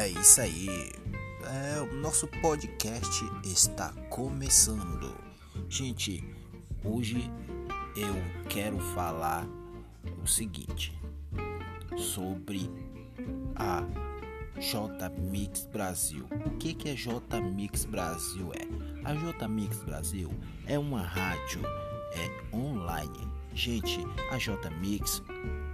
É isso aí. É, o nosso podcast está começando. Gente, hoje eu quero falar o seguinte sobre a J Mix Brasil. O que que a J Mix Brasil é? A J Mix Brasil é uma rádio é online. Gente, a J Mix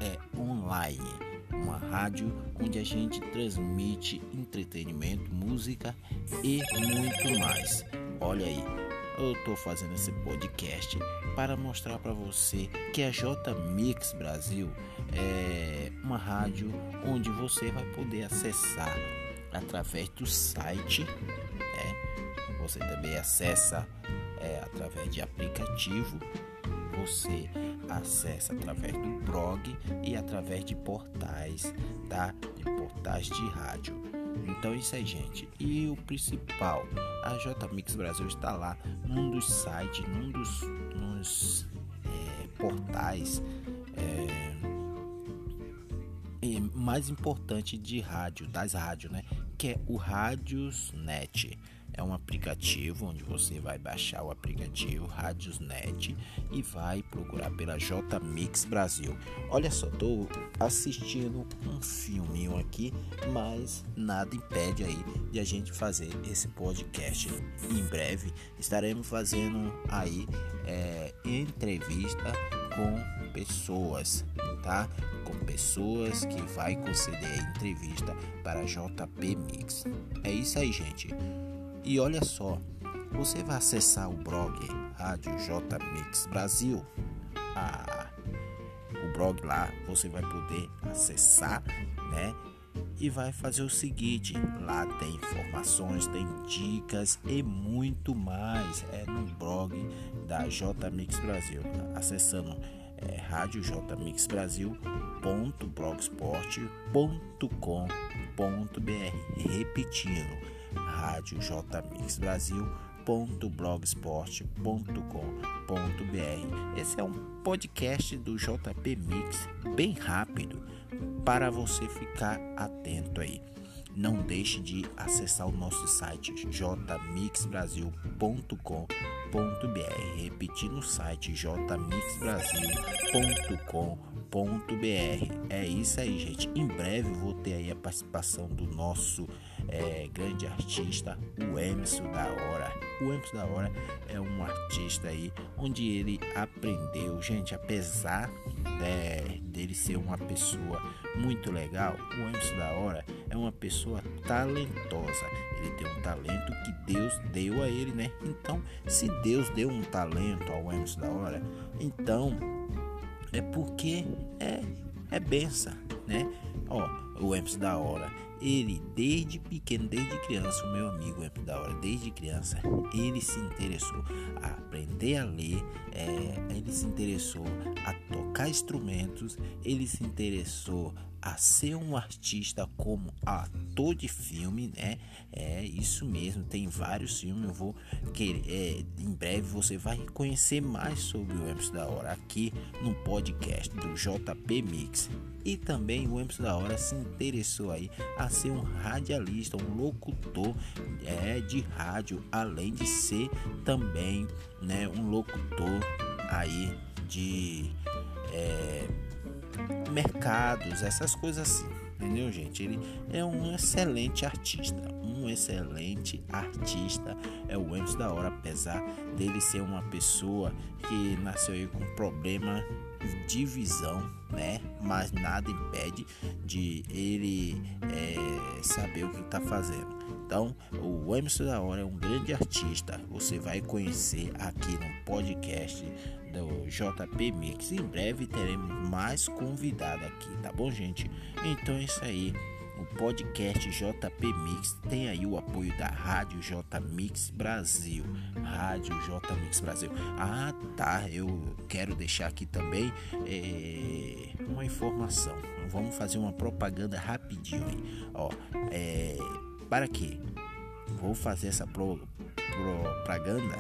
é online uma rádio onde a gente transmite entretenimento, música e muito mais. Olha aí, eu estou fazendo esse podcast para mostrar para você que a J Mix Brasil é uma rádio onde você vai poder acessar através do site. Né? Você também acessa é, através de aplicativo você acessa através do blog e através de portais, tá? De portais de rádio. Então isso aí, gente. E o principal, a J Mix Brasil está lá num dos sites, num dos nos, é, portais é, mais importante de rádio, das rádios, né? Que é o Rádios.net é um aplicativo onde você vai baixar o aplicativo Radiosnet e vai procurar pela J Mix Brasil. Olha só, tô assistindo um filminho aqui, mas nada impede aí de a gente fazer esse podcast. Em breve estaremos fazendo aí é, entrevista com pessoas, tá? Com pessoas que vai conceder entrevista para JP Mix. É isso aí, gente. E olha só, você vai acessar o blog Rádio J Mix Brasil. Ah, o blog lá você vai poder acessar, né? E vai fazer o seguinte: lá tem informações, tem dicas e muito mais. É no blog da J Mix Brasil. Acessando é, rádio J Mix Brasil repetindo rádio jmixbrasil.blogsport.com.br. Esse é um podcast do JP Mix bem rápido para você ficar atento aí. Não deixe de acessar o nosso site jmixbrasil.com.br. Repetindo o site jmixbrasil.com.br. É isso aí, gente. Em breve vou ter aí a participação do nosso é, grande artista, o Emerson da Hora. O Emerson da Hora é um artista aí onde ele aprendeu, gente, apesar né, dele ser uma pessoa muito legal, o Emerson da Hora é uma pessoa talentosa. Ele tem um talento que Deus deu a ele, né? Então, se Deus deu um talento ao Emerson da Hora, então é porque é é benção, né? Ó, o Emerson da Hora ele, desde pequeno, desde criança, o meu amigo é da hora, desde criança, ele se interessou a aprender a ler, é, ele se interessou a tocar instrumentos, ele se interessou a ser um artista como ator de filme, né? É isso mesmo, tem vários filmes. Eu vou querer, é, em breve você vai conhecer mais sobre o Emerson da Hora aqui no podcast do JP Mix. E também o Emerson da Hora se interessou aí a ser um radialista, um locutor é, de rádio, além de ser também né, um locutor aí de é, mercados, essas coisas assim. Entendeu, gente? Ele é um excelente artista. Um excelente artista é o Emerson da Hora, apesar dele ser uma pessoa que nasceu com problema de visão, né? Mas nada impede de ele é, saber o que está fazendo. Então, o Emerson da Hora é um grande artista. Você vai conhecer aqui no podcast do JP Mix. Em breve teremos mais convidado aqui, tá bom, gente? Então é isso aí. O podcast JP Mix tem aí o apoio da Rádio J Mix Brasil. Rádio J Mix Brasil. Ah, tá. Eu quero deixar aqui também é, uma informação. Vamos fazer uma propaganda rapidinho. Aí. Ó, é, para quê? Vou fazer essa pro, propaganda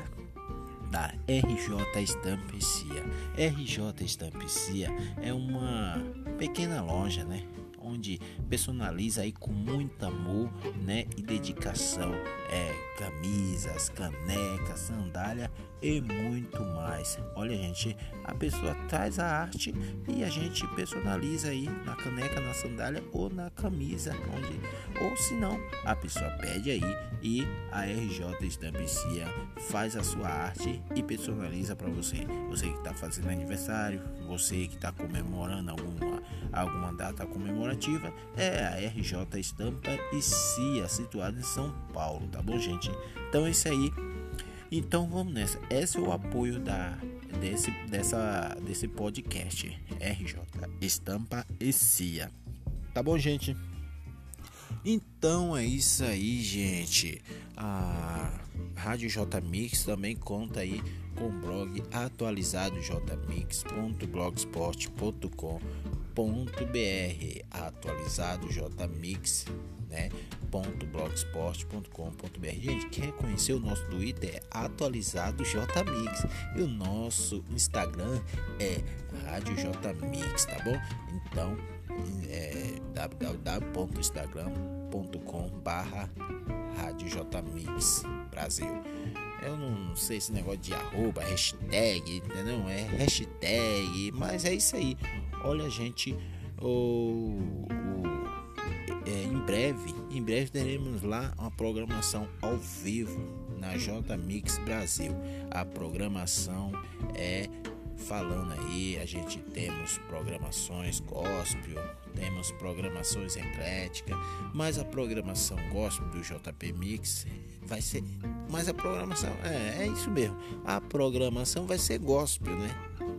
da RJ Estampecia. RJ Estampecia é uma pequena loja, né? Onde personaliza aí com muito amor, né, e dedicação, é, camisas, canecas, sandália e muito mais. Olha, gente, a pessoa traz a arte e a gente personaliza aí na caneca, na sandália ou na camisa, onde ou se não, a pessoa pede aí e a RJ Estampicia faz a sua arte e personaliza para você. Você que está fazendo aniversário, você que está comemorando alguma alguma data comemorativa, é a RJ Estampa e CIA, situada em São Paulo, tá bom, gente? Então é isso aí. Então vamos nessa. Esse é o apoio da desse dessa desse podcast RJ Estampa e CIA. Tá bom, gente? Então é isso aí, gente. A Rádio J Mix também conta aí com o blog atualizado jmix.blogsport.com.br atualizado jmix né? .blogsport.com.br Gente, quer conhecer o nosso Twitter? É atualizado JMix e o nosso Instagram é Rádio JMix, tá bom? Então, é www.instagram.com barra Rádio JMix Brasil. Eu não sei esse negócio de arroba, hashtag, entendeu? É hashtag, mas é isso aí. Olha, gente, o é, em breve, em breve teremos lá uma programação ao vivo na J Mix Brasil. A programação é falando aí, a gente temos programações gospel, temos programações ecléticas, mas a programação gospel do JP Mix vai ser, mas a programação é, é isso mesmo. A programação vai ser gospel, né?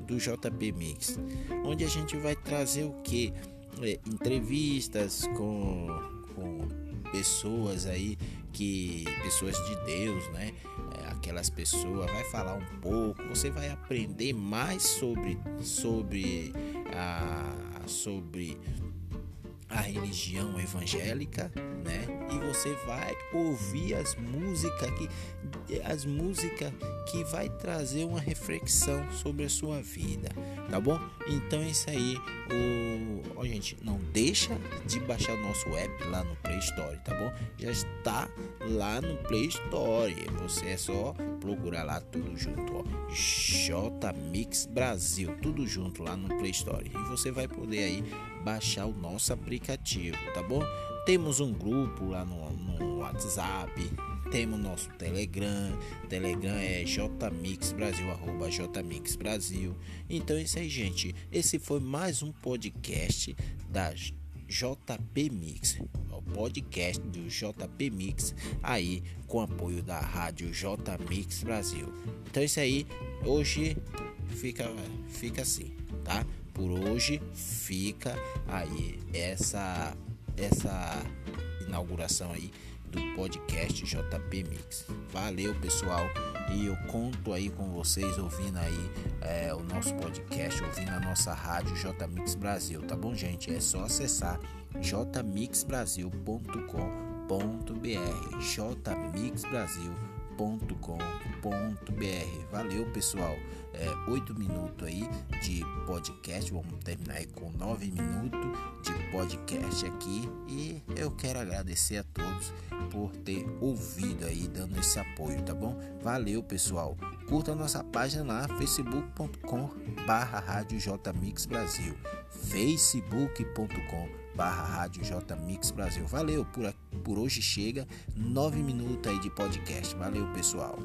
Do JP Mix, onde a gente vai trazer o que? É, entrevistas com, com pessoas aí que pessoas de Deus, né? É, aquelas pessoas vai falar um pouco, você vai aprender mais sobre sobre a sobre a religião evangélica, né? E você vai ouvir as músicas que as músicas que vai trazer uma reflexão sobre a sua vida, tá bom? Então é isso aí. O, gente, não deixa de baixar o nosso app lá no Play Store, tá bom? Já está lá no Play Store. Você é só procurar lá tudo junto, ó. J Mix Brasil, tudo junto lá no Play Store. E você vai poder aí baixar o nosso aplicativo, tá bom? Temos um grupo lá no, no WhatsApp, temos nosso Telegram, Telegram é jmix brasil arroba jmix brasil. Então é isso aí, gente. Esse foi mais um podcast da JP Mix, o podcast do JP Mix aí com apoio da rádio J Mix Brasil. Então é isso aí. Hoje fica fica assim, tá? Por hoje fica aí essa essa inauguração aí do podcast JP Mix. Valeu, pessoal. E eu conto aí com vocês ouvindo aí é, o nosso podcast, ouvindo a nossa rádio J Mix Brasil, tá bom, gente? É só acessar jmixbrasil.com.br jmixbrasil.com.br Valeu, pessoal. É, 8 minutos aí de podcast. Vamos terminar aí com 9 minutos de podcast aqui. E eu quero agradecer a todos por ter ouvido aí, dando esse apoio, tá bom? Valeu, pessoal. Curta a nossa página lá, facebook.com barra Rádio Brasil, facebook.com barra Rádio J Mix Brasil. Valeu, por, por hoje chega, nove minutos aí de podcast. Valeu, pessoal.